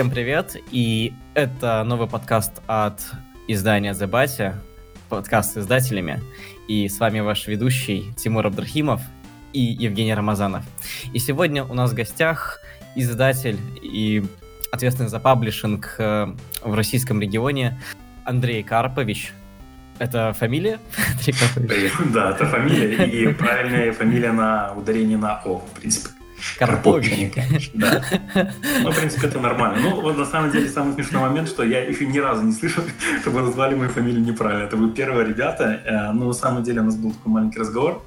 Всем привет, и это новый подкаст от издания The Batya, подкаст с издателями, и с вами ваш ведущий Тимур Абдрахимов и Евгений Рамазанов. И сегодня у нас в гостях издатель и ответственный за паблишинг э, в российском регионе Андрей Карпович. Это фамилия? Да, это фамилия, и правильная фамилия на ударение на О, в принципе. Карпович. Да. Ну, в принципе, это нормально. Ну, вот на самом деле, самый смешной момент, что я еще ни разу не слышал, чтобы назвали мою фамилию неправильно. Это вы первые ребята. Э, но на самом деле у нас был такой маленький разговор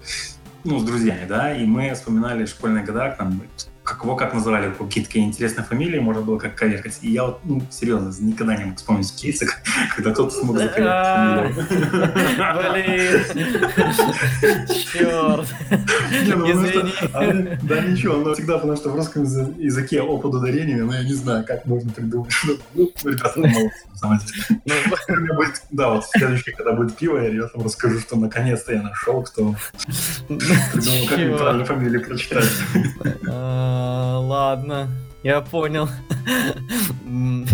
ну, с друзьями, да, и мы вспоминали школьные года, там, как его как называли, какие-то такие интересные фамилии, можно было как коверкать. И я вот, ну, серьезно, никогда не мог вспомнить кейсы, когда кто-то смог фамилию. Блин, черт. Ну, Извини. А, да ничего, но всегда, потому что в русском языке опыт ударения, но я не знаю, как можно придумать. Ну, ребята, молодцы, деле. Ну, да, вот следующий, когда будет пиво, я там расскажу, что наконец-то я нашел, кто придумал, как неправильно фамилию прочитать. А, ладно, я понял.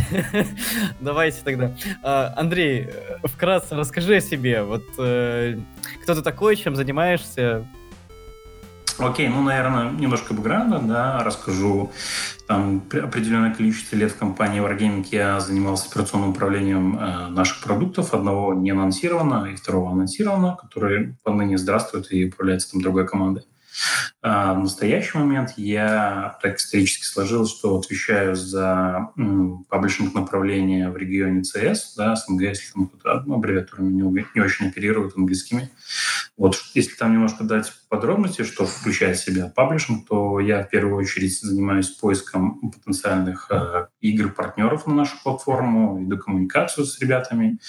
Давайте тогда. А, Андрей, вкратце расскажи о себе. Вот э, кто ты такой, чем занимаешься? Окей, ну, наверное, немножко бэкграунда, да, расскажу. Там определенное количество лет в компании Wargaming я занимался операционным управлением э, наших продуктов. Одного не анонсировано и второго анонсировано, который поныне здравствует и управляется там другой командой. А в настоящий момент я так исторически сложилось, что отвечаю за паблишинг направления в регионе ЦС, да, СНГ, если там кто-то ну, не очень оперируют английскими. Вот если там немножко дать подробности, что включает в себя паблишинг, то я в первую очередь занимаюсь поиском потенциальных э, игр партнеров на нашу платформу, веду коммуникацию с ребятами,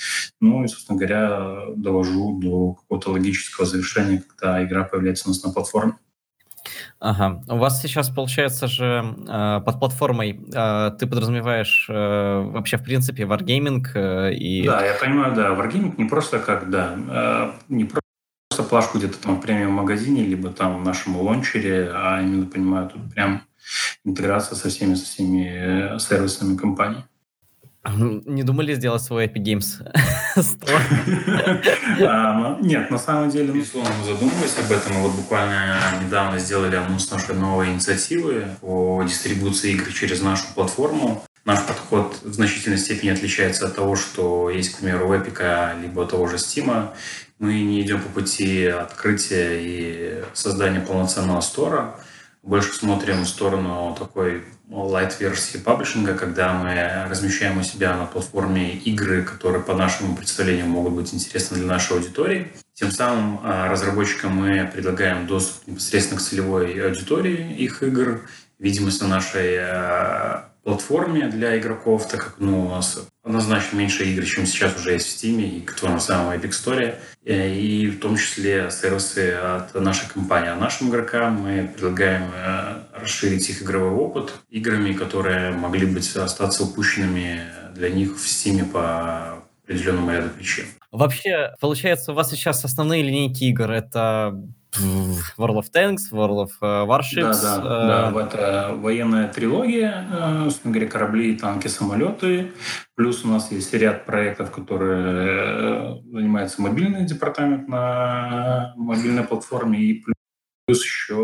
ну и, собственно говоря, довожу до какого-то логического завершения, когда игра появляется у нас на платформе. Ага. У вас сейчас, получается же, э, под платформой э, ты подразумеваешь э, вообще, в принципе, Wargaming и... Да, я понимаю, да. Wargaming не просто как, да, не просто плашку где-то там в премиум-магазине, либо там в нашем лончере, а именно, понимаю, тут прям интеграция со всеми, со всеми сервисами компании. Не думали сделать свой Epic Games а, Нет, на самом деле, безусловно, мы задумывались об этом. Мы вот буквально недавно сделали анонс нашей новой инициативы по дистрибуции игр через нашу платформу. Наш подход в значительной степени отличается от того, что есть, к примеру, у Epic, либо того же Steam. Мы не идем по пути открытия и создания полноценного стора. Больше смотрим в сторону такой light-версии паблишинга, когда мы размещаем у себя на платформе игры, которые по нашему представлению могут быть интересны для нашей аудитории. Тем самым а, разработчикам мы предлагаем доступ непосредственно к целевой аудитории их игр, видимость на нашей а, платформе для игроков, так как ну, у нас однозначно меньше игр, чем сейчас уже есть в Steam и в том самом Epic Store, э, и в том числе сервисы от нашей компании. А нашим игрокам мы предлагаем э, расширить их игровой опыт играми, которые могли быть остаться упущенными для них в Steam по определенному ряду причин. Вообще, получается, у вас сейчас основные линейки игр — это World of Tanks, World of э, Warships. Да, да, да. Это военная трилогия, э, собственно говоря, корабли, танки, самолеты. Плюс у нас есть ряд проектов, которые э, занимается мобильный департамент на мобильной платформе. И плюс еще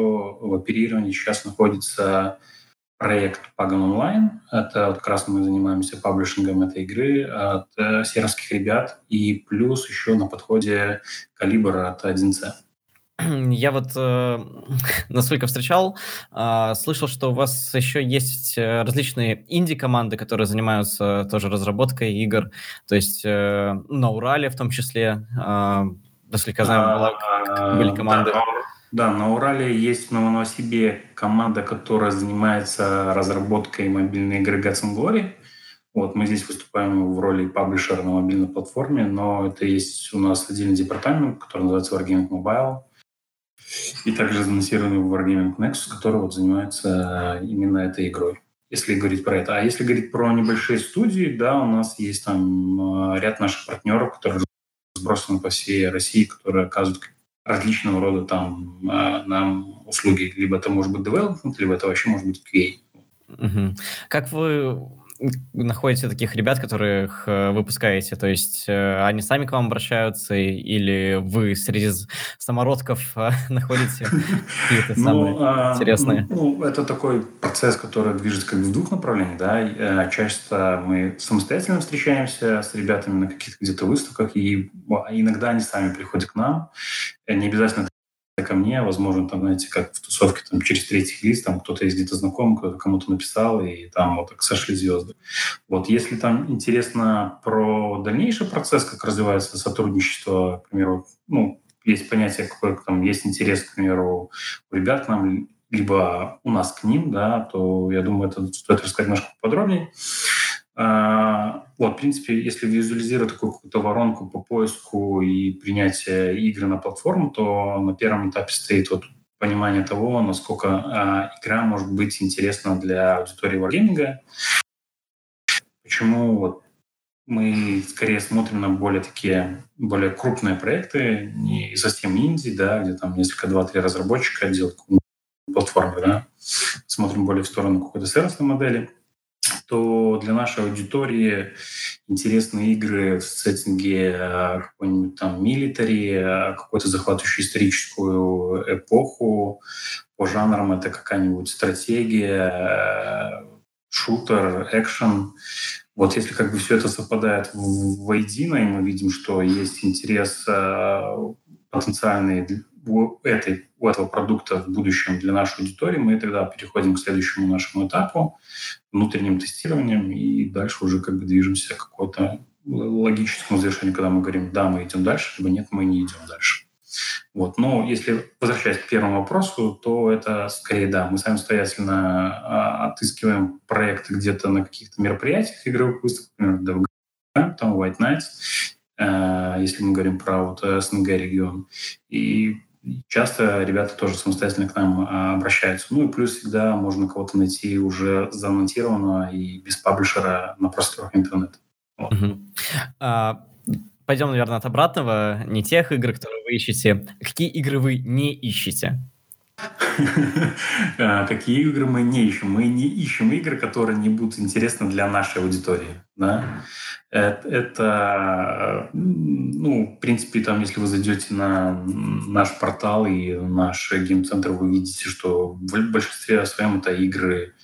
в оперировании сейчас находится проект Pagan Online. Это вот как раз мы занимаемся паблишингом этой игры от сербских ребят. И плюс еще на подходе калибр от 1C. Я вот, э, насколько встречал, э, слышал, что у вас еще есть э, различные инди-команды, которые занимаются тоже разработкой игр, то есть э, на Урале в том числе, э, насколько я знаю, была, были команды. Да, да, на Урале есть в Новосибе команда, которая занимается разработкой мобильной игры Gods and Glory. Вот, мы здесь выступаем в роли паблишера на мобильной платформе, но это есть у нас отдельный департамент, который называется Wargaming Mobile. И также анонсированный Wargaming Nexus, который вот занимается именно этой игрой. Если говорить про это. А если говорить про небольшие студии, да, у нас есть там э, ряд наших партнеров, которые разбросаны по всей России, которые оказывают различного рода там э, нам услуги. Либо это может быть development, либо это вообще может быть QA. Угу. Как вы находите таких ребят, которых э, выпускаете? То есть э, они сами к вам обращаются или вы среди самородков э, находите какие-то ну, самые а, интересные? Ну, это такой процесс, который движется как бы в двух направлениях. Да? Часто мы самостоятельно встречаемся с ребятами на каких-то где-то выставках, и иногда они сами приходят к нам. Не обязательно ко мне, возможно, там, знаете, как в тусовке, там, через третий лист, там, кто-то есть где-то знакомый, кто-то кому-то написал, и там вот так сошли звезды. Вот, если там интересно про дальнейший процесс, как развивается сотрудничество, к примеру, ну, есть понятие, какой там есть интерес, к примеру, у ребят к нам, либо у нас к ним, да, то я думаю, это стоит рассказать немножко подробнее. А, вот, в принципе, если визуализировать такую какую-то воронку по поиску и принятию игры на платформу, то на первом этапе стоит вот понимание того, насколько а, игра может быть интересна для аудитории варгейминга. Почему вот мы скорее смотрим на более такие, более крупные проекты, не совсем инди, да, где там несколько, два-три разработчика делают платформы, да. Смотрим более в сторону какой-то сервисной модели то для нашей аудитории интересны игры в сеттинге э, какой-нибудь там милитари, э, какую-то захватывающую историческую эпоху. По жанрам это какая-нибудь стратегия, э, шутер, экшен. Вот если как бы все это совпадает воедино, и мы видим, что есть интерес потенциальный у, этой, у этого продукта в будущем для нашей аудитории, мы тогда переходим к следующему нашему этапу, внутренним тестированием, и дальше уже как бы движемся к какому-то логическому завершению, когда мы говорим, да, мы идем дальше, либо нет, мы не идем дальше. Вот. Но если возвращаясь к первому вопросу, то это скорее да, мы самостоятельно а, отыскиваем проекты где-то на каких-то мероприятиях игровых выставках, например, там White Nights, э, если мы говорим про вот СНГ регион. И часто ребята тоже самостоятельно к нам а, обращаются. Ну и плюс всегда можно кого-то найти уже замонтированного и без паблишера на просторах интернета. А, пойдем, наверное, от обратного. Не тех игр, которые вы ищете. Какие игры вы не ищете? А, какие игры мы не ищем? Мы не ищем игры, которые не будут интересны для нашей аудитории. Да? Это, ну, в принципе, там, если вы зайдете на наш портал и наш гейм-центр, вы видите, что в большинстве своем это игры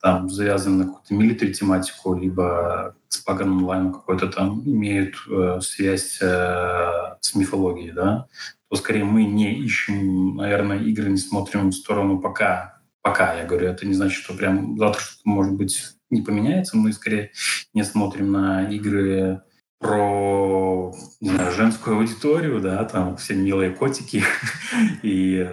там завязаны на какую-то милитари тематику, либо с Pagan онлайн какой-то там имеют э, связь э, с мифологией, да, то скорее мы не ищем, наверное, игры, не смотрим в сторону пока. Пока, я говорю, это не значит, что прям завтра что-то может быть не поменяется. Мы скорее не смотрим на игры про не знаю, женскую аудиторию, да, там все милые котики и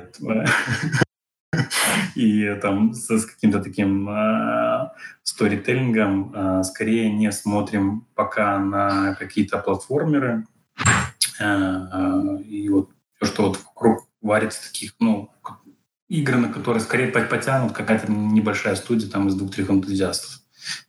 и там с, с каким-то таким э, сторителлингом э, скорее не смотрим пока на какие-то платформеры. Э, и вот все, что вот вокруг варится таких, ну, игры, на которые скорее потянут какая-то небольшая студия там из двух-трех энтузиастов.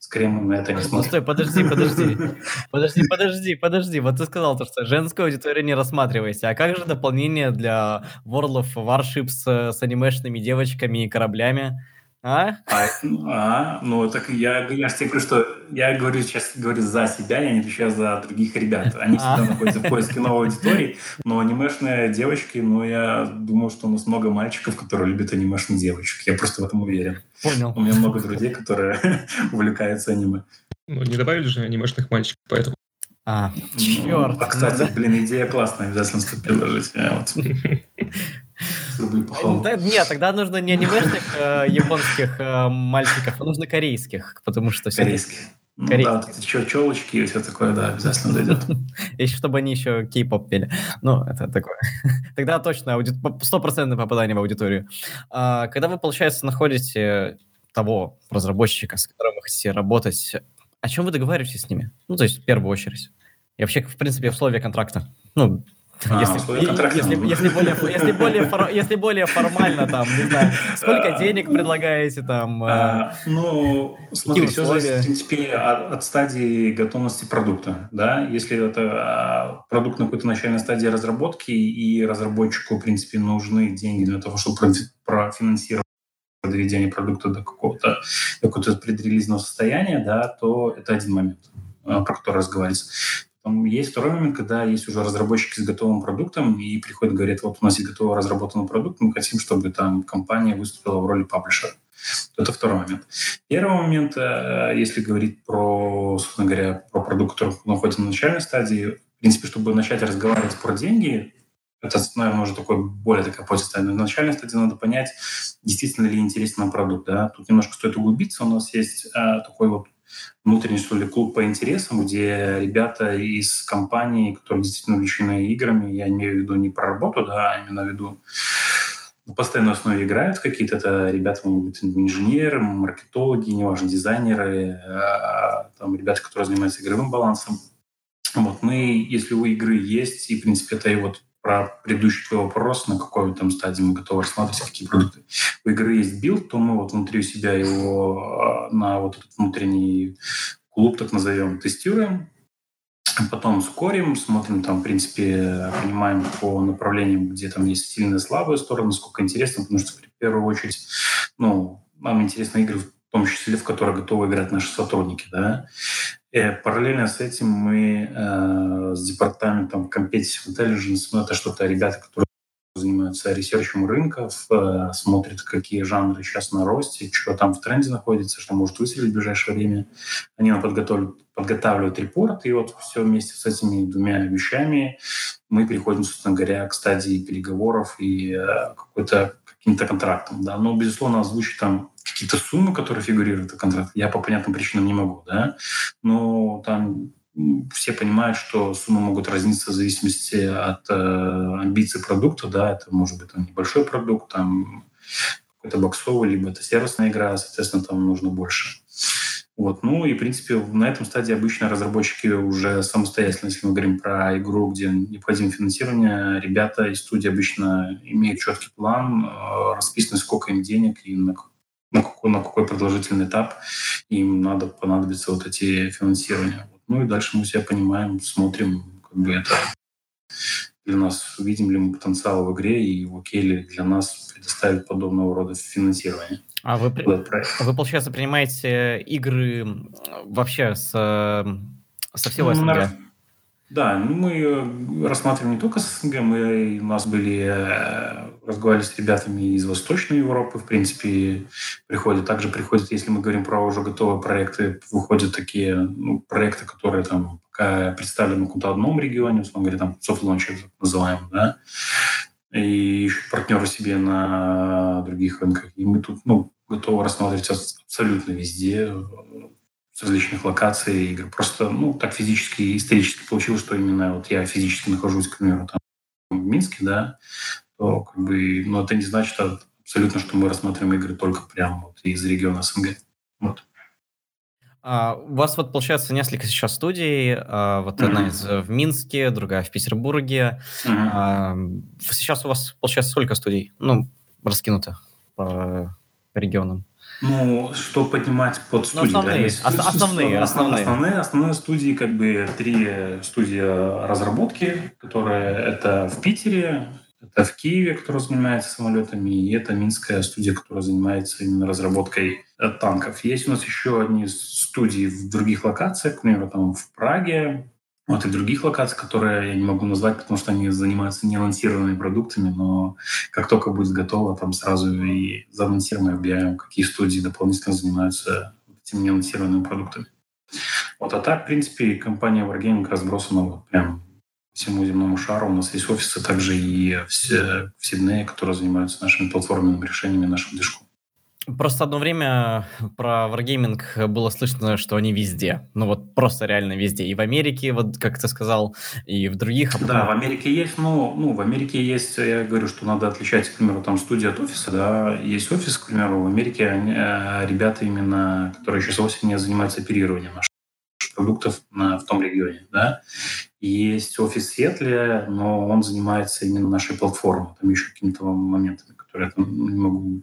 Скорее мы на это не смотрим. стой, подожди, подожди. Подожди, подожди, подожди. Вот ты сказал, то, что женскую аудиторию не рассматриваете. А как же дополнение для World of Warships с анимешными девочками и кораблями? А? А, а ну так я, я тебе говорю, что я говорю сейчас говорю за себя, я не отвечаю за других ребят. Они всегда а. находятся в поиске новой аудитории, но анимешные девочки, ну я думаю, что у нас много мальчиков, которые любят анимешных девочек. Я просто в этом уверен. Понял. У меня много друзей, которые увлекаются аниме. Ну, не добавили же анимешных мальчиков, поэтому. А, черт. Ну, а, кстати, блин, идея классная, обязательно стоит предложить. Вот. Да, нет, тогда нужно не анимешных э, японских э, мальчиков, а нужно корейских, потому что все Корейских. Ну, да, еще челочки и все такое, да, обязательно дойдет. Еще чтобы они еще кей-поп пели. Ну, это такое. Тогда точно стопроцентное попадание в аудиторию. А, когда вы, получается, находите того разработчика, с которым вы хотите работать, о чем вы договариваетесь с ними? Ну, то есть, в первую очередь. И вообще, в принципе, условия контракта. Ну, если, если, более, формально, там, не знаю, сколько денег предлагаете, там... А, э, ну, смотри, все зависит, в принципе, от, стадии готовности продукта, да, если это а, продукт на какой-то начальной стадии разработки, и разработчику, в принципе, нужны деньги для того, чтобы профинансировать доведения продукта до какого-то какого-то предрелизного состояния, да, то это один момент, про который разговаривается. Есть второй момент, когда есть уже разработчики с готовым продуктом и приходят, говорят, вот у нас есть готовый разработанный продукт, мы хотим, чтобы там компания выступила в роли паблишера. Это второй момент. Первый момент, э, если говорить про, собственно говоря, про продукт, который находится на начальной стадии, в принципе, чтобы начать разговаривать про деньги, это, наверное, уже такой более такая позиция. На начальной стадии надо понять, действительно ли интересен нам продукт. Да? Тут немножко стоит углубиться. У нас есть а, такой вот внутренний, что ли, клуб по интересам, где ребята из компаний, которые действительно увлечены играми, я имею в виду не про работу, да, а именно в виду на постоянной основе играют какие-то это ребята, могут быть инженеры, маркетологи, неважно, дизайнеры, а, там ребята, которые занимаются игровым балансом. Вот мы, если у игры есть, и, в принципе, это и вот про предыдущий твой вопрос, на какой там стадии мы готовы рассматривать какие продукты. У игры есть build, то мы вот внутри себя его а, на вот этот внутренний клуб, так назовем, тестируем, потом скорим, смотрим там, в принципе, понимаем по направлениям, где там есть сильные слабые стороны, сколько интересно, потому что в первую очередь, ну, нам интересны игры, в том числе, в которые готовы играть наши сотрудники, да. И параллельно с этим мы э, с департаментом Competitive Intelligence, ну, это что-то ребята, которые занимаются ресерчем рынков, э, смотрят, какие жанры сейчас на росте, что там в тренде находится, что может выстрелить в ближайшее время. Они нам подготавливают репорт, и вот все вместе с этими двумя вещами мы приходим, собственно говоря, к стадии переговоров и э, какой-то каким-то контрактом. Да. Но, безусловно, озвучить там какие-то суммы, которые фигурируют в контракте, я по понятным причинам не могу. Да. Но там все понимают, что суммы могут разниться в зависимости от э, амбиций продукта. Да. Это может быть там, небольшой продукт, там какой-то боксовый, либо это сервисная игра, соответственно, там нужно больше. Вот. Ну и, в принципе, на этом стадии обычно разработчики уже самостоятельно, если мы говорим про игру, где необходимо финансирование, ребята из студии обычно имеют четкий план, э, расписано, сколько им денег и на, на, какой, на какой продолжительный этап им надо понадобиться вот эти финансирования. Ну и дальше мы себя понимаем, смотрим, как бы это для нас, видим ли мы потенциал в игре и окей ли для нас предоставить подобного рода финансирование. А вы, вы, получается, принимаете игры вообще с, со всего ну, СНГ? Да, ну мы э, рассматриваем не только с СНГ, мы, у нас были, э, разговаривали с ребятами из Восточной Европы, в принципе, приходят. Также приходят, если мы говорим про уже готовые проекты, выходят такие ну, проекты, которые там пока представлены в каком-то одном регионе, условно говоря, там soft launch называем, да, и ищут партнеры себе на других рынках. И мы тут ну, готовы рассматривать абсолютно везде, с различных локаций игр. Просто ну, так физически и исторически получилось, что именно вот я физически нахожусь, к примеру, там, в Минске, да, то как бы, но это не значит абсолютно, что мы рассматриваем игры только прямо вот из региона СНГ. Вот. А, у вас вот получается несколько сейчас студий, а, вот mm-hmm. одна из в Минске, другая в Петербурге. Mm-hmm. А, сейчас у вас получается сколько студий? Ну, раскинуто по, по регионам. Ну, что поднимать под студии? Ну, основные, да, есть, основные, основные. Основные, основные студии, как бы три студии разработки, которые это в Питере, это в Киеве, который занимается самолетами, и это Минская студия, которая занимается именно разработкой э, танков. Есть у нас еще одни студии в других локациях, к примеру, там в Праге, вот и других локаций, которые я не могу назвать, потому что они занимаются неанонсированными продуктами, но как только будет готово, там сразу и заанонсируем и объявим, какие студии дополнительно занимаются этими неанонсированными продуктами. Вот, а так, в принципе, компания Wargaming разбросана вот прям всему земному шару. У нас есть офисы также и в, в Сиднее, которые занимаются нашими платформенными решениями, нашим движком. Просто одно время про Wargaming было слышно, что они везде. Ну вот просто реально везде. И в Америке, вот как ты сказал, и в других. А Да, в Америке есть, но ну, в Америке есть, я говорю, что надо отличать, к примеру, там студия от офиса, да, есть офис, к примеру, в Америке они, э, ребята именно, которые сейчас осенью занимаются оперированием наших продуктов на, в том регионе, да. Есть офис в Сиэтле, но он занимается именно нашей платформой, там еще какими-то моментами, которые я там не могу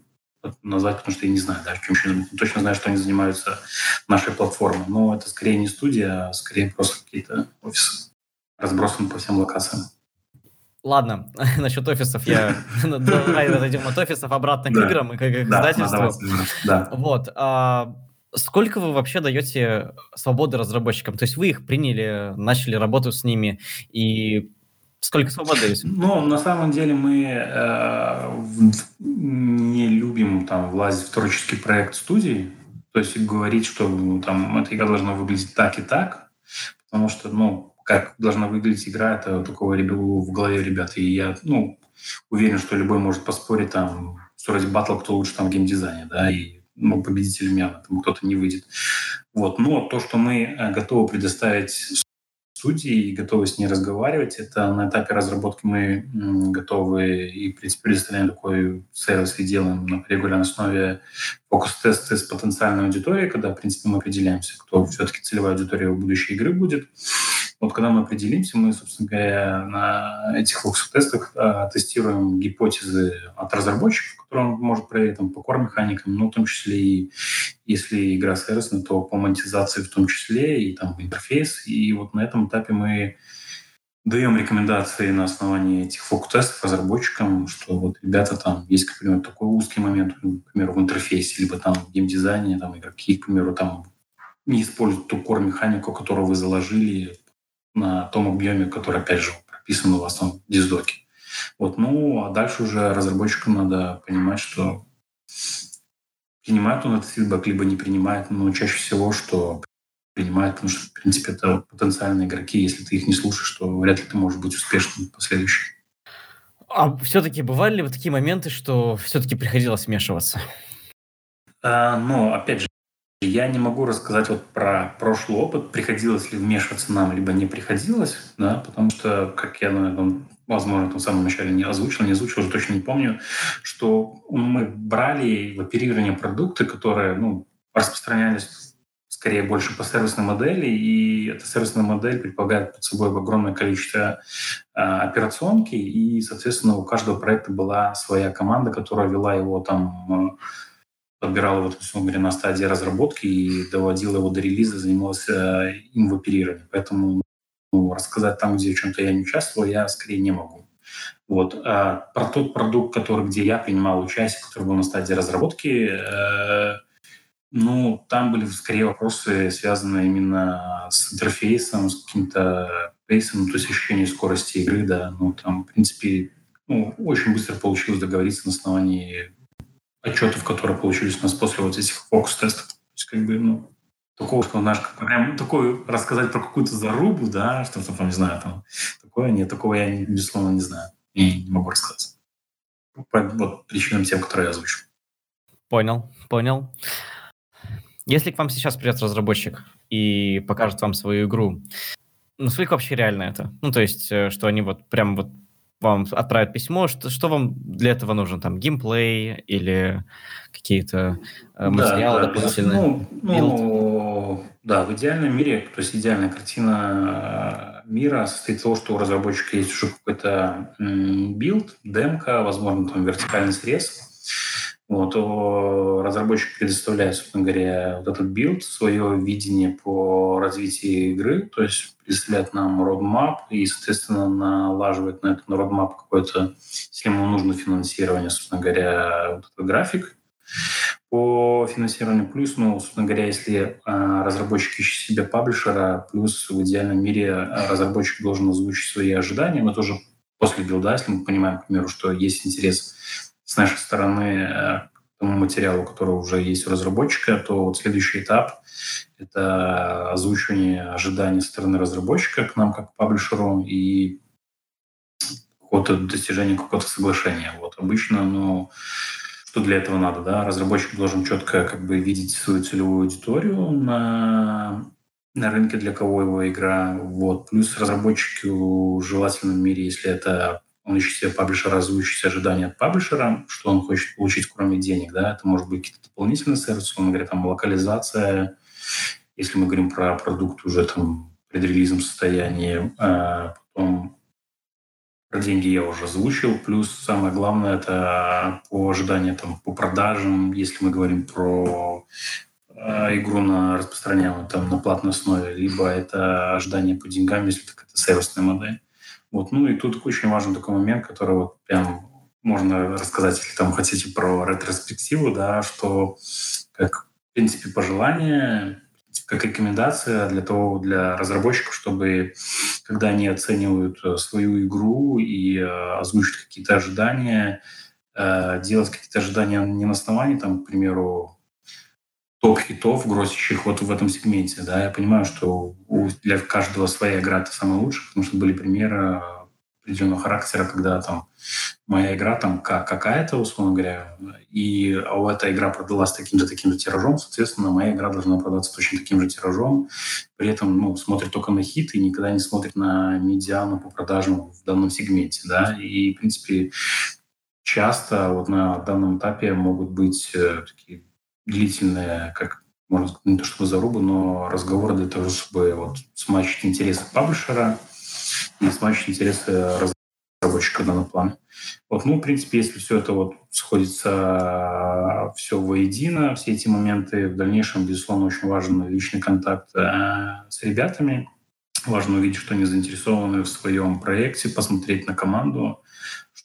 назвать, потому что я не знаю, да, чем еще точно знаю, что они занимаются нашей платформой. Но это скорее не студия, а скорее просто какие-то офисы, разбросаны по всем локациям. Ладно, насчет офисов я... Давай отойдем от офисов обратно к играм и к издательству. Да. Вот. А, сколько вы вообще даете свободы разработчикам? То есть вы их приняли, начали работу с ними, и сколько свободы даете? Ну, на самом деле мы э, не любим там влазить в творческий проект студии, то есть говорить, что ну, там эта игра должна выглядеть так и так, потому что, ну, как должна выглядеть игра, это такого в голове ребят. И я, ну, уверен, что любой может поспорить там, устроить батл, кто лучше там в геймдизайне, да, и ну, победителем явно там кто-то не выйдет. Вот. Но то, что мы э, готовы предоставить студии и готовы с ней разговаривать. Это на этапе разработки мы готовы и, в принципе, предоставляем такой сервис и делаем на регулярной основе фокус-тесты с потенциальной аудиторией, когда, в принципе, мы определяемся, кто все-таки целевая аудитория будущей игры будет. Вот когда мы определимся, мы, собственно говоря, на этих фокус-тестах а, тестируем гипотезы от разработчиков, которые он может проверить там, по core-механикам, но в том числе и если игра сервисная, то по монетизации в том числе, и там интерфейс. И вот на этом этапе мы даем рекомендации на основании этих фокус-тестов разработчикам, что вот ребята там есть, к примеру, такой узкий момент, к примеру, в интерфейсе, либо там в геймдизайне, там игроки, к примеру, там не используют ту core-механику, которую вы заложили, на том объеме, который, опять же, прописан у вас там в диздоке. Вот, ну, а дальше уже разработчикам надо понимать, что принимает он этот фидбэк, либо не принимает, но чаще всего, что принимает, потому что, в принципе, это потенциальные игроки. Если ты их не слушаешь, то вряд ли ты можешь быть успешным в последующем. А все-таки бывали ли вот такие моменты, что все-таки приходилось вмешиваться? А, ну, опять же, я не могу рассказать вот про прошлый опыт, приходилось ли вмешиваться нам, либо не приходилось, да, потому что, как я, наверное, возможно, в самом начале не озвучил, не озвучил, уже точно не помню, что мы брали в оперирование продукты, которые, ну, распространялись скорее больше по сервисной модели, и эта сервисная модель предполагает под собой огромное количество э, операционки, и, соответственно, у каждого проекта была своя команда, которая вела его там подбирал его, условно говоря, на стадии разработки и доводил его до релиза, занимался им в оперировании. Поэтому ну, рассказать там, где в чем-то я не участвовал, я скорее не могу. Вот. А про тот продукт, который, где я принимал участие, который был на стадии разработки, э, ну, там были скорее вопросы, связанные именно с интерфейсом, с каким-то пейсом, то есть ощущение скорости игры, да. Ну, там, в принципе, ну, очень быстро получилось договориться на основании отчетов, которые получились у нас после вот этих фокус-тестов. То есть, как бы, ну, такого, что, как, прям такое рассказать про какую-то зарубу, да, что-то там, не знаю, там, такое, нет, такого я, безусловно, не знаю и не могу рассказать. По вот причинам тем, которые я озвучил. Понял, понял. Если к вам сейчас придет разработчик и покажет вам свою игру, насколько вообще реально это? Ну, то есть, э, что они вот прям вот вам отправят письмо, что, что вам для этого нужно? Там геймплей или какие-то э, материалы да, дополнительные? Ну, ну, да, в идеальном мире, то есть идеальная картина э, мира состоит из того, что у разработчика есть уже какой-то build, демка, возможно, там вертикальный срез, вот, разработчик предоставляет, собственно говоря, вот этот build, свое видение по развитию игры, то есть предоставляет нам roadmap и, соответственно, накладывает на этот roadmap какое-то, если ему нужно финансирование, собственно говоря, вот этот график по финансированию. Плюс, ну, собственно говоря, если а, разработчик ищет себе паблишера, плюс в идеальном мире разработчик должен озвучить свои ожидания, но тоже после билда, если мы понимаем, к примеру, что есть интерес с нашей стороны э, к тому материалу, который уже есть у разработчика, то вот следующий этап — это озвучивание ожиданий со стороны разработчика к нам как к паблишеру и какого-то достижения какого-то соглашения. Вот обычно, ну, что для этого надо, да? Разработчик должен четко как бы видеть свою целевую аудиторию на на рынке, для кого его игра. Вот. Плюс разработчику в желательном мире, если это он ищет себе паблишера, озвучить ожидания от паблишера, что он хочет получить, кроме денег. Да? Это может быть какие-то дополнительные сервисы, он говорит, там локализация, если мы говорим про продукт уже там в предрелизном состоянии, а потом про деньги я уже озвучил, плюс самое главное это по ожиданиям там, по продажам, если мы говорим про э, игру на распространяемую там на платной основе, либо это ожидание по деньгам, если это сервисная модель. Вот, ну и тут очень важный такой момент, который вот прям можно рассказать, если там хотите про ретроспективу, да, что как, в принципе, пожелание, как рекомендация для того, для разработчиков, чтобы, когда они оценивают э, свою игру и э, озвучат какие-то ожидания, э, делать какие-то ожидания не на основании, там, к примеру, топ-хитов, грозящих вот в этом сегменте. Да, я понимаю, что у, для каждого своя игра это самая лучшая, потому что были примеры определенного характера, когда там моя игра там какая-то, условно говоря, и а у этой игра продалась таким же таким же тиражом, соответственно, моя игра должна продаться точно таким же тиражом. При этом ну, смотрит только на хит и никогда не смотрит на медиану по продажам в данном сегменте. Да? И, в принципе, часто вот на данном этапе могут быть э, такие длительные, как можно сказать, не то чтобы зарубы, но разговоры для того, чтобы вот смачить интересы паблишера и смачить интересы разработчика данного плана. Вот, ну, в принципе, если все это вот сходится все воедино, все эти моменты, в дальнейшем, безусловно, очень важен личный контакт э, с ребятами. Важно увидеть, что они заинтересованы в своем проекте, посмотреть на команду,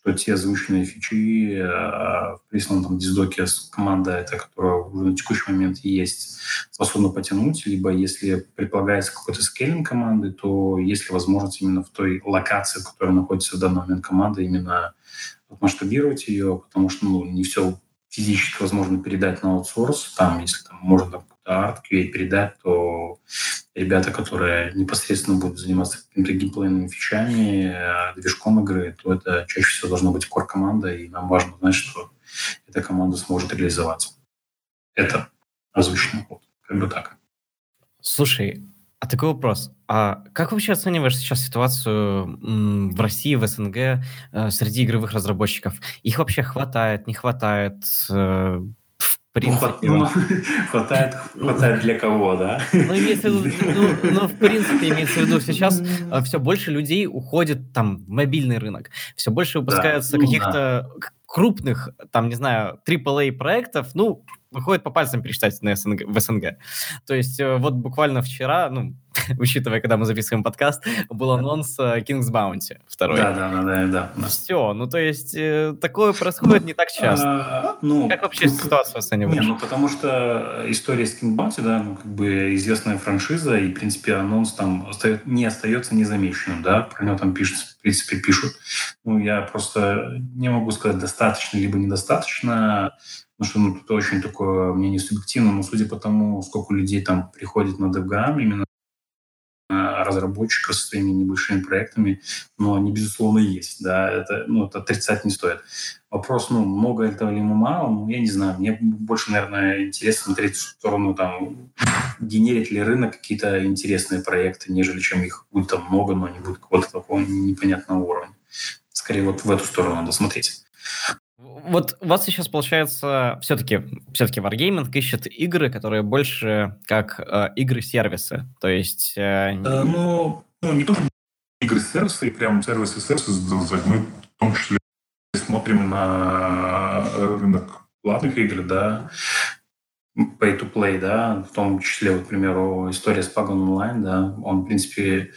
что те озвученные фичи э, в присланном диздоке команда, это, которая уже на текущий момент есть, способна потянуть, либо если предполагается какой-то скейлинг команды, то есть ли возможность именно в той локации, в которой находится в данный момент команда, именно масштабировать ее, потому что ну, не все физически возможно передать на аутсорс. Там, если там, можно там, арт QA передать, то ребята, которые непосредственно будут заниматься какими-то геймплейными фичами, э, движком игры, то это чаще всего должна быть core-команда, и нам важно знать, что эта команда сможет реализоваться. Это озвученный код. Как бы так. Слушай, а такой вопрос. А как вообще оцениваешь сейчас ситуацию в России, в СНГ э, среди игровых разработчиков? Их вообще хватает, не хватает? Принципе. Ну, хватает, хватает для кого, да? Ну, имеется в виду, ну, ну, в принципе, имеется в виду, сейчас э, все больше людей уходит там в мобильный рынок, все больше выпускаются да, ну, каких-то да. крупных, там, не знаю, AAA проектов, ну, выходит по пальцам пересчитать на СНГ, в СНГ. То есть э, вот буквально вчера, ну, учитывая, когда мы записываем подкаст, был анонс э, King's Bounty второй. Да, да, да, да. да. Все, ну то есть э, такое происходит не так часто. А, ну, как вообще ситуацию оцениваешь? Не, ну потому что история с King's Bounty, да, ну как бы известная франшиза, и в принципе анонс там не остается незамеченным, да, про него там пишут, в принципе пишут. Ну я просто не могу сказать достаточно либо недостаточно, потому что ну, тут очень такое мнение субъективно, но судя по тому, сколько людей там приходит на DevGam, именно разработчиков со своими небольшими проектами, но они, безусловно, есть. Да, это, ну, это отрицать не стоит. Вопрос, ну, много этого или мало, ну, я не знаю. Мне больше, наверное, интересно смотреть в сторону, там, генерит ли рынок какие-то интересные проекты, нежели чем их будет там много, но они будут какого-то такого непонятного уровня. Скорее, вот в эту сторону надо смотреть. Вот у вас сейчас получается все-таки все-таки Wargaming ищет игры, которые больше как э, игры-сервисы, то есть... Э, э, ну, ну, не только игры-сервисы, прям сервисы-сервисы, мы в том числе смотрим на рынок платных игр, да, pay-to-play, да, в том числе, вот, к примеру, история с Pagan Online, да, он, в принципе,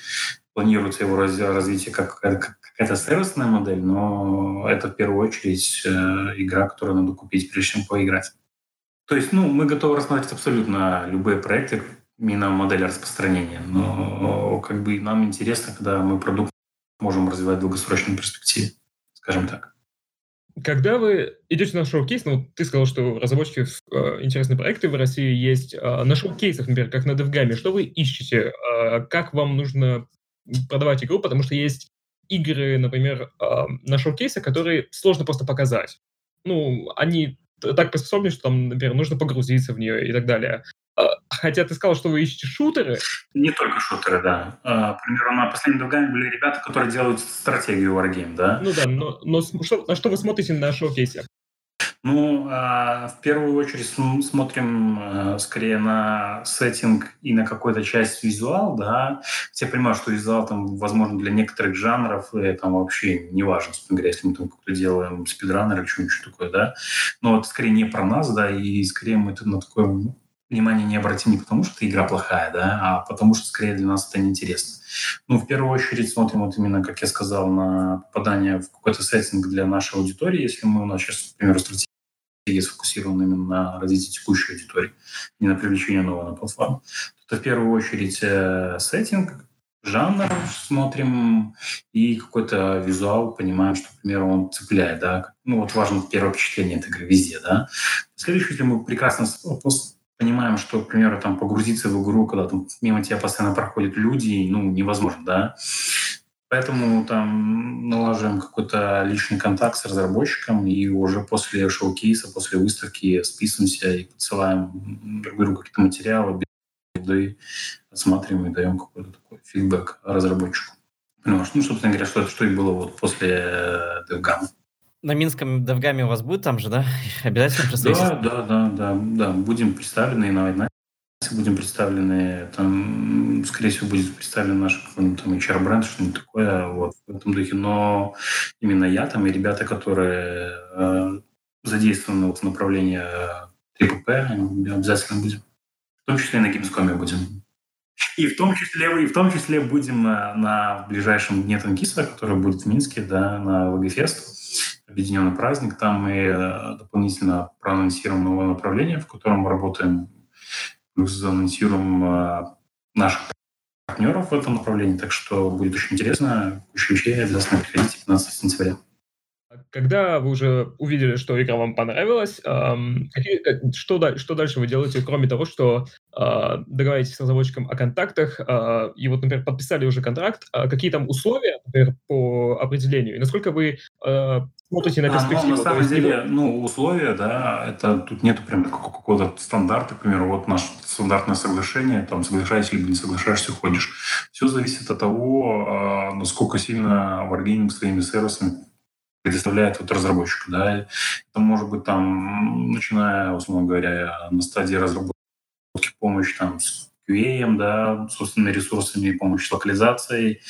планируется его развитие как, как это сервисная модель, но это в первую очередь э, игра, которую надо купить, прежде чем поиграть. То есть, ну, мы готовы рассматривать абсолютно любые проекты именно модели распространения, но как бы нам интересно, когда мы продукт можем развивать в долгосрочной перспективе, скажем так. Когда вы идете на шоу-кейс, ну, ты сказал, что разработчики э, интересные проекты в России есть. Э, на шоу-кейсах, например, как на DevGam, что вы ищете? Э, как вам нужно продавать игру? Потому что есть игры, например, на шоу-кейсы, которые сложно просто показать. Ну, они так приспособлены, что там, например, нужно погрузиться в нее и так далее. А, хотя ты сказал, что вы ищете шутеры. Не только шутеры, да. А, к примеру, на последнем Довгане были ребята, которые делают стратегию Wargame, да? Ну да, но, но что, на что вы смотрите на шоу-кейсе? Ну, а, в первую очередь смотрим а, скорее на сеттинг и на какую-то часть визуал, да. Все понимают, что визуал там, возможно, для некоторых жанров и там вообще не важно, говоря, если мы там как-то делаем спидранер или что-нибудь такое, да. Но это скорее не про нас, да, и скорее мы тут на такой внимание не обратим не потому, что игра плохая, да, а потому что, скорее, для нас это неинтересно. Ну, в первую очередь смотрим вот именно, как я сказал, на попадание в какой-то сеттинг для нашей аудитории. Если мы у нас сейчас, например, стратегия сфокусирована именно на развитии текущей аудитории, не на привлечение нового на платформу, то в первую очередь э, сеттинг, жанр смотрим и какой-то визуал, понимаем, что, к примеру, он цепляет, да. Ну, вот важно первое впечатление от игры везде, да. Следующее, если мы прекрасно понимаем, что, к примеру, там погрузиться в игру, когда там мимо тебя постоянно проходят люди, ну, невозможно, да. Поэтому там налаживаем какой-то личный контакт с разработчиком и уже после шоу-кейса, после выставки списываемся и подсылаем друг другу какие-то материалы, биды, отсматриваем и даем какой-то такой фидбэк разработчику. Понимаешь, ну, собственно говоря, что, что и было вот после DevGam. На Минском DevGam у вас будет там же, да? Обязательно представитель? Да, да, да, да, да. Будем представлены и на будем представлены, там, скорее всего, будет представлен наш какой-нибудь там HR-бренд, что-нибудь такое, вот, в этом духе. Но именно я там и ребята, которые э, задействованы вот в направлении ТПП, обязательно будем. В том числе и на Gamescom будем. И в том числе, и в том числе будем на, на ближайшем дне танкиста, который будет в Минске, да, на ВГФест, объединенный праздник. Там мы э, дополнительно проанонсируем новое направление, в котором мы работаем, плюс заанонсируем э, наших партнеров в этом направлении. Так что будет очень интересно. Куча вещей. Обязательно приходите 15 сентября. Когда вы уже увидели, что игра вам понравилась, эм, какие, что, что дальше вы делаете, кроме того, что э, договариваетесь с разработчиком о контактах, э, и вот, например, подписали уже контракт, э, какие там условия, например, по определению, и насколько вы э, смотрите на перспективу? А, ну, на самом деле, ну, условия, да, это тут нету прям какого-то стандарта, к примеру, вот наше стандартное соглашение, там, соглашаешься либо не соглашаешься, ходишь. Все зависит от того, э, насколько сильно Wargaming своими сервисами предоставляет вот разработчику. Да? Это может быть там, начиная, условно говоря, на стадии разработки помощь там с QA, да, собственными ресурсами, помощь с локализацией,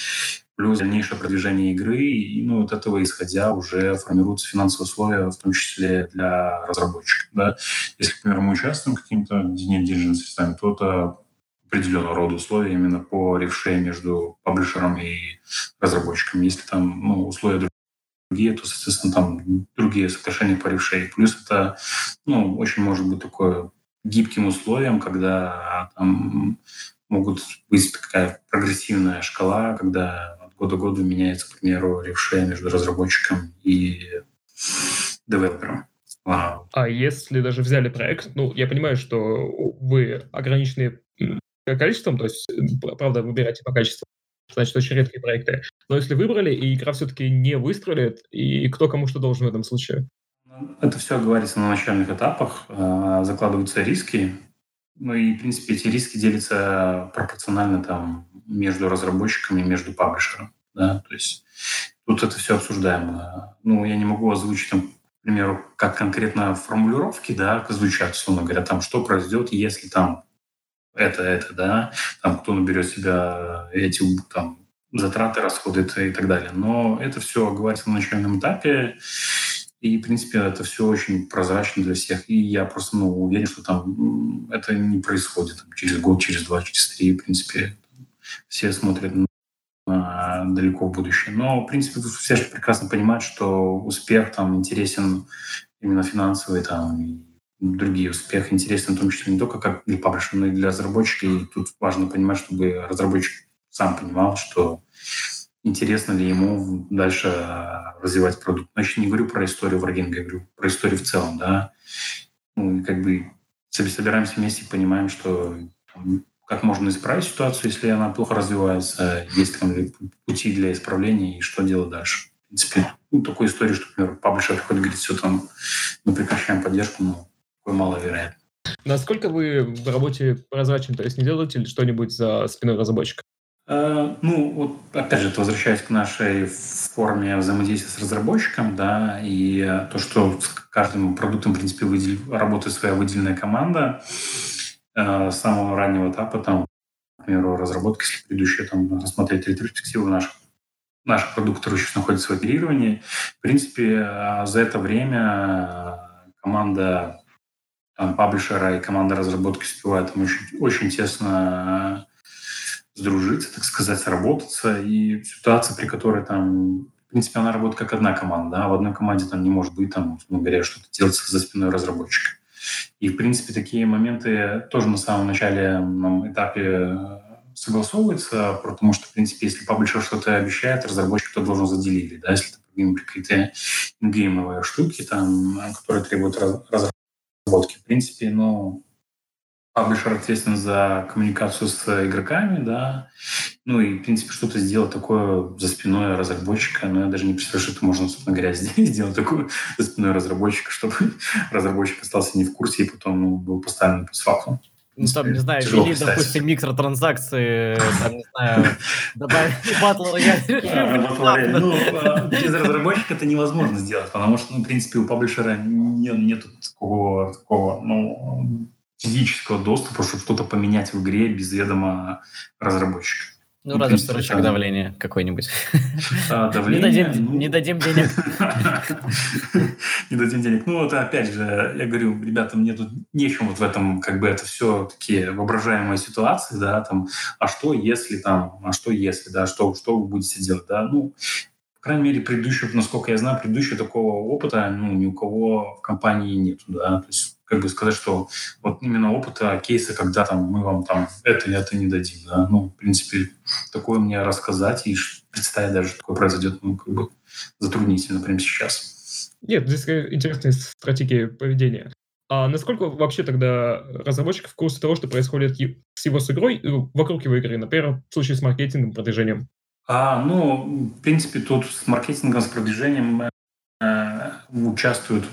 плюс дальнейшее продвижение игры. И ну, от этого исходя уже формируются финансовые условия, в том числе для разработчиков. Да. Если, к примеру, мы участвуем каким-то diligence системе, то это определенного рода условия именно по ревше между паблишером и разработчиком. Если там ну, условия другие, то, соответственно, там другие соглашения по решению. Плюс это, ну, очень может быть такое гибким условием, когда там могут быть такая прогрессивная шкала, когда от года к году меняется, к примеру, решение между разработчиком и девелопером. Вау. А если даже взяли проект, ну, я понимаю, что вы ограничены количеством, то есть, правда, выбираете по качеству, значит, очень редкие проекты. Но если выбрали, и игра все-таки не выстрелит, и кто кому что должен в этом случае? Это все говорится на начальных этапах, а, закладываются риски, ну и, в принципе, эти риски делятся пропорционально там между разработчиками, между паблишером. Да? То есть тут это все обсуждаемо. Ну, я не могу озвучить, там, к примеру, как конкретно формулировки да, звучат, условно говоря, там, что произойдет, если там это, это, да, там кто наберет себя эти там затраты, расходы и так далее. Но это все говорится на начальном этапе, и, в принципе, это все очень прозрачно для всех. И я просто ну, уверен, что там это не происходит там, через год, через два, через три. В принципе, все смотрят на, далеко в будущее. Но, в принципе, все же прекрасно понимают, что успех там интересен именно финансовый, там, другие успехи интересны, в том числе не только как для паблишера, но и для разработчика. И тут важно понимать, чтобы разработчик сам понимал, что интересно ли ему дальше развивать продукт. Значит, не говорю про историю врагинга, я говорю про историю в целом, да. Ну, как бы собираемся вместе и понимаем, что там, как можно исправить ситуацию, если она плохо развивается, есть ли пути для исправления и что делать дальше. В принципе, ну, такую историю, что, например, паблишер приходит говорит, все там, мы прекращаем поддержку, но такое маловероятно. Насколько вы в работе прозрачны, то есть не делаете ли что-нибудь за спиной разработчика? Э, ну, вот опять же, возвращаясь к нашей форме взаимодействия с разработчиком, да, и то, что с каждым продуктом, в принципе, выдел... работает своя выделенная команда э, с самого раннего этапа, там, например, разработки, если предыдущие, там, рассмотреть ретроспективу наших наших продуктов, сейчас находятся в оперировании. В принципе, э, за это время команда там, паблишера и команда разработки успевают там очень, очень тесно сдружиться, так сказать, сработаться. И ситуация, при которой там, в принципе, она работает как одна команда. Да? В одной команде там не может быть, там, условно говоря, что-то делается за спиной разработчика. И, в принципе, такие моменты тоже на самом начале этапе согласовывается, потому что, в принципе, если паблишер что-то обещает, разработчик то должен заделили. Да? Если это какие-то ингеймовые штуки, там, которые требуют разработки, в принципе, ну, паблишер ответственен за коммуникацию с игроками, да, ну и, в принципе, что-то сделать такое за спиной разработчика, но я даже не представляю, что это можно, собственно говоря, сделать такое за спиной разработчика, чтобы разработчик остался не в курсе и потом ну, был поставлен под фактом. Ну, там, не знаю, ввели, допустим, микротранзакции, там, не знаю, добавили батл Ну, а, без разработчика это невозможно сделать, потому что, ну, в принципе, у паблишера нет такого, такого, ну, физического доступа, чтобы что-то поменять в игре без ведома разработчика. Ну, разве что рычаг давления какой-нибудь. А, давление, не, дадим, ну... не дадим денег. не дадим денег. Ну, вот опять же, я говорю, ребята, мне тут нечем вот в этом, как бы это все такие воображаемые ситуации, да, там, а что если там, а что если, да, что, что вы будете делать, да, ну, по крайней мере, предыдущего, насколько я знаю, предыдущего такого опыта ну, ни у кого в компании нет. Да? То есть как бы сказать, что вот именно опыта, кейса, когда там мы вам там это и это не дадим. Да? Ну, в принципе, такое мне рассказать и представить даже, что такое произойдет, ну, как бы затруднительно прямо сейчас. Нет, здесь интересная стратегия поведения. А насколько вообще тогда разработчик в курсе того, что происходит с его с игрой, вокруг его игры, например, в случае с маркетингом, продвижением? А, ну, в принципе, тут с маркетингом, с продвижением э, участвуют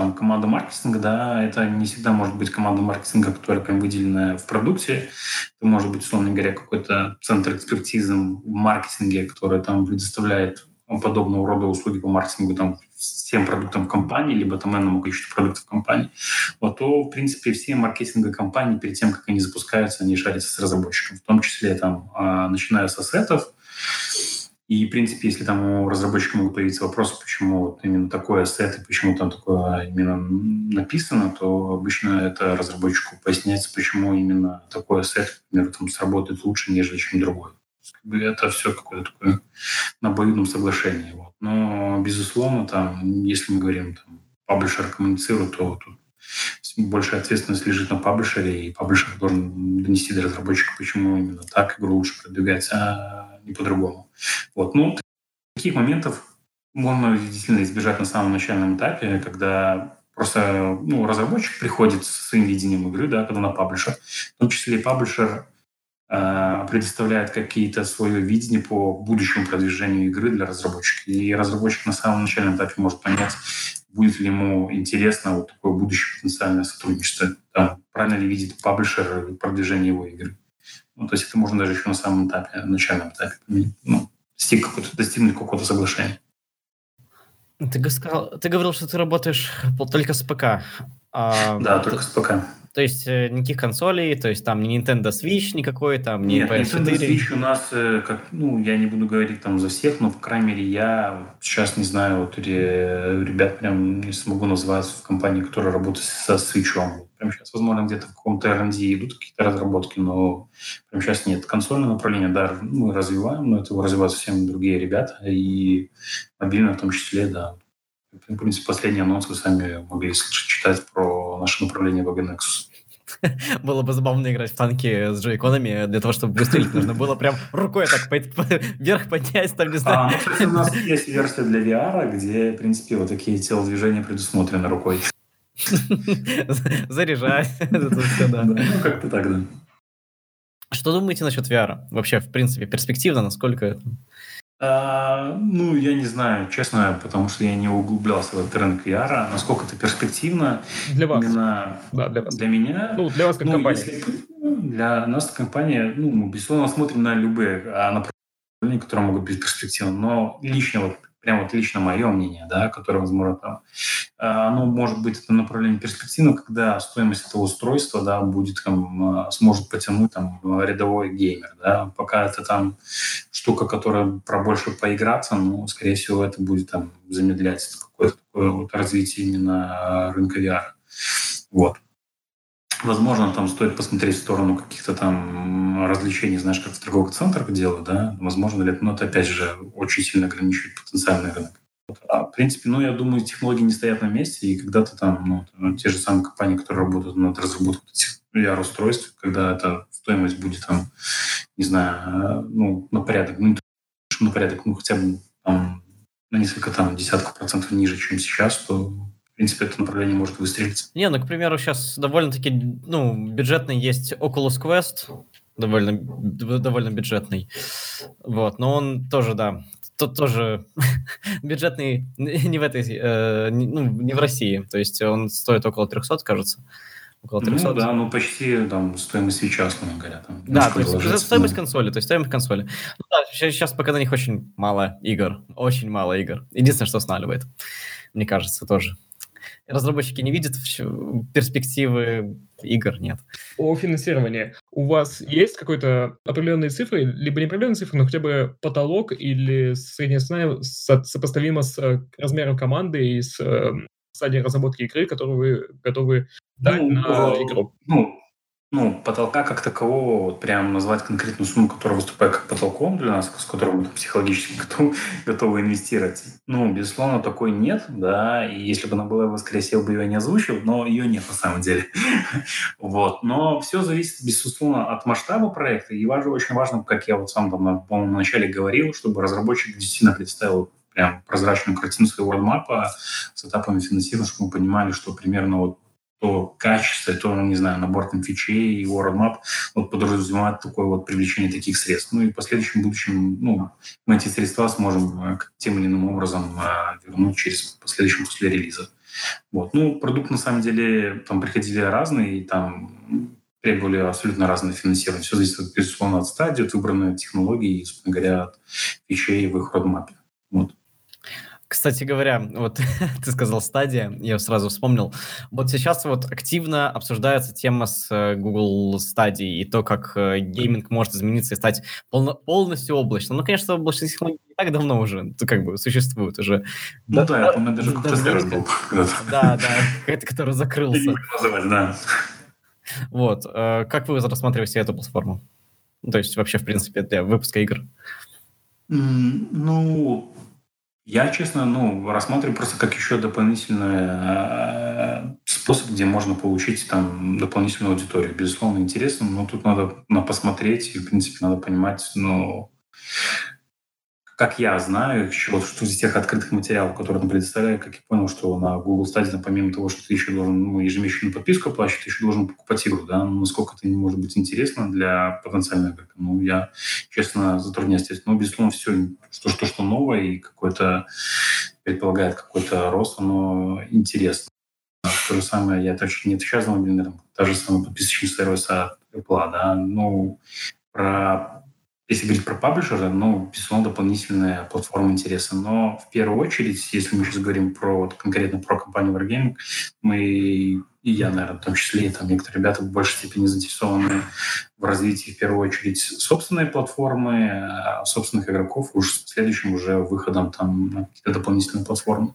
там команда маркетинга, да, это не всегда может быть команда маркетинга, которая прям выделена в продукте. Это может быть, условно говоря, какой-то центр экспертизы в маркетинге, который там предоставляет подобного рода услуги по маркетингу там, всем продуктам компании, либо там энному количеству продуктов компании, вот, то, в принципе, все маркетинговые компании перед тем, как они запускаются, они шарятся с разработчиком, в том числе там, а, начиная с ассетов, и, в принципе, если там у разработчика могут появиться вопросы, почему вот именно такой ассет и почему там такое именно написано, то обычно это разработчику поясняется, почему именно такой ассет, например, там сработает лучше, нежели чем другой. Это все какое-то такое на обоюдном соглашении. Вот. Но, безусловно, там, если мы говорим, там, паблишер коммуницирует, то тут большая ответственность лежит на паблишере, и паблишер должен донести до разработчика, почему именно так игру лучше продвигать, а не по-другому. Вот. Ну, таких моментов можно действительно избежать на самом начальном этапе, когда просто ну, разработчик приходит со своим видением игры, да, когда на паблишер. В том числе и паблишер предоставляет какие-то свое видение по будущему продвижению игры для разработчика. И разработчик на самом начальном этапе может понять, будет ли ему интересно вот такое будущее потенциальное сотрудничество. Там, правильно ли видит паблишер продвижение его игры. Ну, то есть это можно даже еще на самом этапе, на начальном этапе ну, достиг какого-то, достигнуть какого-то соглашения. Ты, сказал, ты говорил, что ты работаешь только с ПК. А, да, только то, с ПК. То есть э, никаких консолей, то есть там не Nintendo Switch никакой, там не Нет, PS4? Nintendo Switch у нас, э, как, ну, я не буду говорить там за всех, но, по крайней мере, я сейчас не знаю, вот ребят прям не смогу назвать в компании, которая работает со Switch. Прямо сейчас, возможно, где-то в каком-то R&D идут какие-то разработки, но прямо сейчас нет. Консольное направление, да, мы развиваем, но это развивают совсем другие ребята, и мобильное в том числе, да. В принципе, последний анонс вы сами могли слышать, читать про наше направление Wagon Nexus. Было бы забавно играть в танки с джойконами. Для того, чтобы выстрелить, нужно было прям рукой так вверх поднять, там, не знаю. А, ну, кстати, у нас есть версия для VR, где, в принципе, вот такие телодвижения предусмотрены рукой. Заряжать. Ну, как-то так, да. Что думаете насчет VR? Вообще, в принципе, перспективно, насколько а, ну, я не знаю, честно, потому что я не углублялся в этот рынок VR. Насколько это перспективно? Для вас. Именно да, для вас. Для меня? Ну, для вас как ну, компания. Если, для нас как компания, ну, мы, безусловно, смотрим на любые а, направления, которые могут быть перспективны. Но лично вот прям вот лично мое мнение, да, которое, возможно, там, а, оно может быть это направление перспективно, когда стоимость этого устройства, да, будет там, а, сможет потянуть там рядовой геймер, да, пока это там штука, которая про больше поиграться, ну, скорее всего, это будет там замедлять какое-то такое вот развитие именно рынка VR. Вот. Возможно, там стоит посмотреть в сторону каких-то там развлечений, знаешь, как в торговых центрах делают, да, возможно ли но это опять же очень сильно ограничивает потенциальный рынок. А, в принципе, ну, я думаю, технологии не стоят на месте, и когда-то там, ну, те же самые компании, которые работают над разработкой этих VR-устройств, когда эта стоимость будет там, не знаю, ну, на порядок, ну, на порядок, ну, хотя бы там, на несколько там десятков процентов ниже, чем сейчас, то принципе, это направление может выстрелить. Не, ну, к примеру, сейчас довольно-таки, ну, бюджетный есть Oculus Quest, довольно, довольно бюджетный. Вот, но он тоже, да, тот тоже бюджетный не в этой, э, не, ну, не в России. То есть он стоит около 300, кажется. Около 300. Ну да, ну почти там стоимость свеча, условно говоря. Там, да, то есть стоимость консоли, то есть стоимость консоли. Ну, да, сейчас, сейчас пока на них очень мало игр, очень мало игр. Единственное, что останавливает, мне кажется, тоже разработчики не видят перспективы игр, нет. О финансировании. У вас есть какой-то определенные цифры, либо не определенные цифры, но хотя бы потолок или средняя цена сопоставима с э, размером команды и с э, стадией разработки игры, которую вы готовы дать ну, на игру? Ну, ну, потолка как такового, вот прям назвать конкретную сумму, которая выступает как потолком для нас, с которой мы психологически готовы, готовы инвестировать. Ну, безусловно, такой нет, да, и если бы она была, я скорее всего, бы ее не озвучил, но ее нет на самом деле. вот, но все зависит, безусловно, от масштаба проекта, и важно, очень важно, как я вот сам там на, на начале говорил, чтобы разработчик действительно представил прям прозрачную картину своего родмапа с этапами финансирования, чтобы мы понимали, что примерно вот то качество, то, ну, не знаю, набор там фичей и roadmap вот подразумевает такое вот привлечение таких средств. Ну и в последующем будущем, ну, мы эти средства сможем э, тем или иным образом э, вернуть через последующем после релиза. Вот. Ну, продукт на самом деле там приходили разные, и там требовали абсолютно разное финансирование. Все зависит, безусловно, от стадии, от выбранной технологии и, собственно говоря, от фичей в их родмапе. Вот. Кстати говоря, вот ты сказал стадия, я сразу вспомнил. Вот сейчас вот активно обсуждается тема с э, Google стадией и то, как э, гейминг может измениться и стать полно, полностью облачным. Ну, конечно, облачные технологии не так давно уже как бы существуют уже. Ну да, да я помню, даже какой-то был. Да, да, это который закрылся. да. Вот. Э, как вы рассматриваете эту платформу? То есть вообще, в принципе, для выпуска игр? Ну, я, честно, ну, рассматриваю просто как еще дополнительный э, способ, где можно получить там дополнительную аудиторию. Безусловно, интересно, но тут надо, надо посмотреть, и, в принципе, надо понимать, ну, как я знаю, еще что из тех открытых материалов, которые он предоставляет, как я понял, что на Google Stadia, помимо того, что ты еще должен ну, ежемесячную подписку оплачивать, ты еще должен покупать игру, да, ну, насколько это не может быть интересно для потенциального игрока. Ну, я, честно, затрудняюсь. Но, безусловно, все, что, что, что новое и какое-то предполагает какой-то рост, оно интересно. То же самое, я точно не отвечаю за мобильный рынок, та же самая подписочный сервис от Apple, да, ну, про если говорить про паблишера, ну, безусловно, дополнительная платформа интереса. Но в первую очередь, если мы сейчас говорим про вот, конкретно про компанию Wargaming, мы, и я, наверное, в том числе, и там некоторые ребята в большей степени заинтересованы в развитии, в первую очередь, собственной платформы, а собственных игроков, уж в следующем уже выходом там на какие-то дополнительные платформы.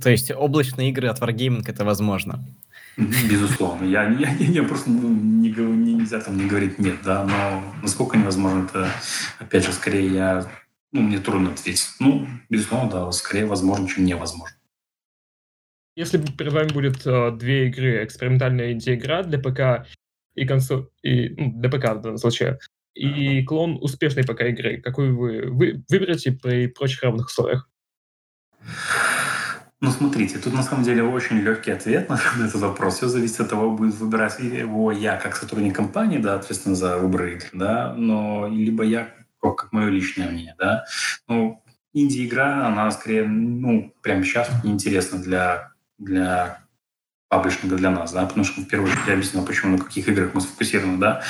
То есть облачные игры от Wargaming это возможно? Безусловно. Я, я, я просто ну, не, не, нельзя там не говорить нет, да, но насколько невозможно, это, опять же, скорее я, ну, мне трудно ответить. Ну, безусловно, да, скорее возможно, чем невозможно. Если перед вами будет э, две игры, экспериментальная инди-игра для ПК и консоль, и, ну, для ПК в данном случае, и клон успешной ПК-игры, какую вы, вы выберете при прочих равных условиях? Ну, смотрите, тут на самом деле очень легкий ответ на этот вопрос. Все зависит от того, будет выбирать его я как сотрудник компании, да, ответственно за выбор игр, да, но либо я как, мое личное мнение, да. Ну, инди-игра, она скорее, ну, прямо сейчас неинтересна для, для паблишинга для нас, да, потому что в первую очередь я объяснил, почему на каких играх мы сфокусированы, да.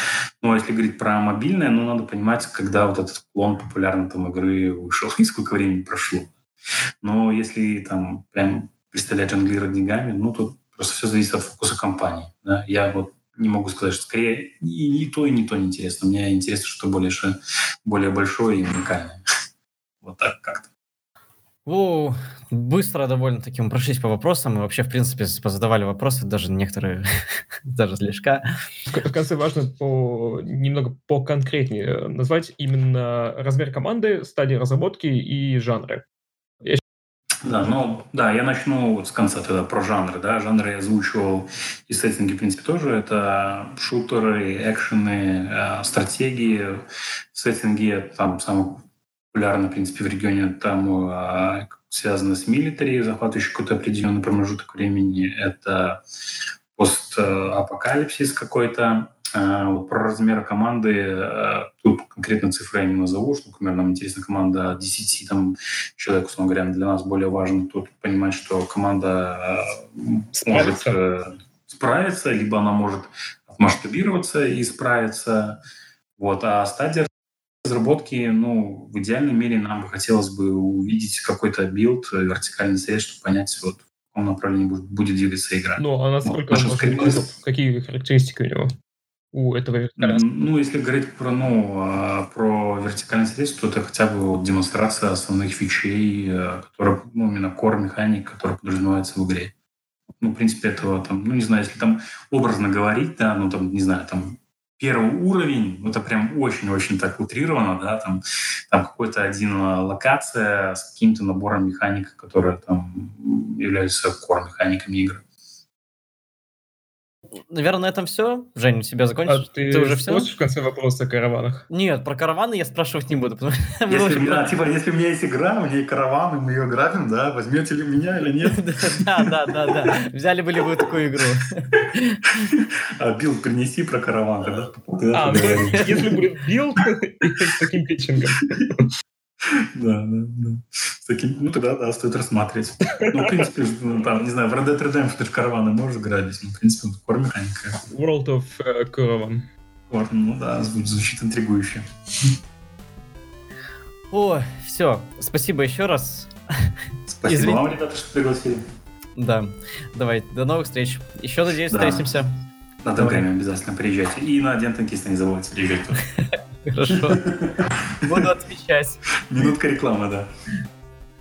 Но если говорить про мобильное, ну, надо понимать, когда вот этот клон популярной там игры вышел и сколько времени прошло. Но если там прям представлять жонглировать деньгами, ну, тут просто все зависит от фокуса компании. Да? Я вот не могу сказать, что скорее и, и то, и не то не интересно. Мне интересно что-то более, более большое и уникальное. Вот так как-то. О, быстро довольно-таки мы прошлись по вопросам, и вообще, в принципе, позадавали вопросы, даже некоторые, даже слишком. В конце важно по, немного поконкретнее назвать именно размер команды, стадии разработки и жанры. Да, ну, да, я начну вот с конца тогда про жанры, да, жанры я озвучивал и сеттинги, в принципе, тоже, это шутеры, экшены, э, стратегии, сеттинги, там, самый популярный, в принципе, в регионе, там э, связано с милитари, захватывающий какой-то определенный промежуток времени, это постапокалипсис какой-то, про размеры команды, э, тут конкретно цифры я не назову, что, например, нам интересна команда 10 там, человек, условно говоря, для нас более важно тут понимать, что команда справится. может э, справиться, либо она может масштабироваться и справиться. Вот. А стадия разработки, ну, в идеальном мире нам бы хотелось бы увидеть какой-то build, вертикальный срез, чтобы понять, вот, в каком направлении будет, двигаться игра. Ну, а насколько вот, он может, какие характеристики у него? У этого вертикального Ну, если говорить про, ну, а, про вертикальный срез, то это хотя бы вот демонстрация основных фичей, э, которые, ну, именно core механик, который подразумевается в игре. Ну, в принципе, этого там, ну, не знаю, если там образно говорить, да, ну, там, не знаю, там, первый уровень, ну, это прям очень-очень так утрировано, да, там, там какой-то один а, локация с каким-то набором механик, которые там являются core механиками игры. Наверное, на этом все. Жень, у тебя закончишь? А ты, ты уже все? в конце вопроса о караванах? Нет, про караваны я спрашивать не буду. Если, у меня, типа, если у меня есть игра, у меня есть караван, и мы ее грабим, да, возьмете ли меня или нет? Да, да, да, да. Взяли бы ли вы такую игру? А build принеси про караван, да? А, ну, если будет build с таким питчингом. Да, да, да. С таким, ну тогда да, стоит рассматривать. Ну, в принципе, ну, там, не знаю, в Red Dead Redemption ты же караваны можешь грабить, ну, в принципе, ну, core механика. World of uh, Caravan. Ну да, звучит интригующе. О, все. Спасибо еще раз. Спасибо Извин... вам, ребята, что пригласили. Да. Давай, до новых встреч. Еще, надеюсь, да. встретимся. На то время обязательно приезжайте. И на Дент не забывайте приезжать тоже. Хорошо. Буду отвечать. Минутка рекламы, да.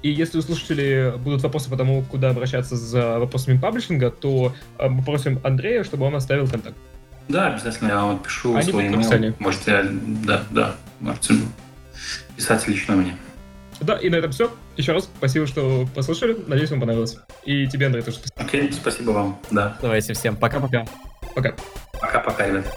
И если у слушателей будут вопросы по тому, куда обращаться за вопросами паблишинга, то э, мы просим Андрея, чтобы он оставил контакт. Да, обязательно я вам отпишу Они свой email. Можете, да, да, можете писать лично мне. Да, и на этом все. Еще раз спасибо, что послушали. Надеюсь, вам понравилось. И тебе, Андрей, тоже спасибо. Окей, спасибо вам, да. Давайте всем пока-пока. Пока. Пока-пока, ребята.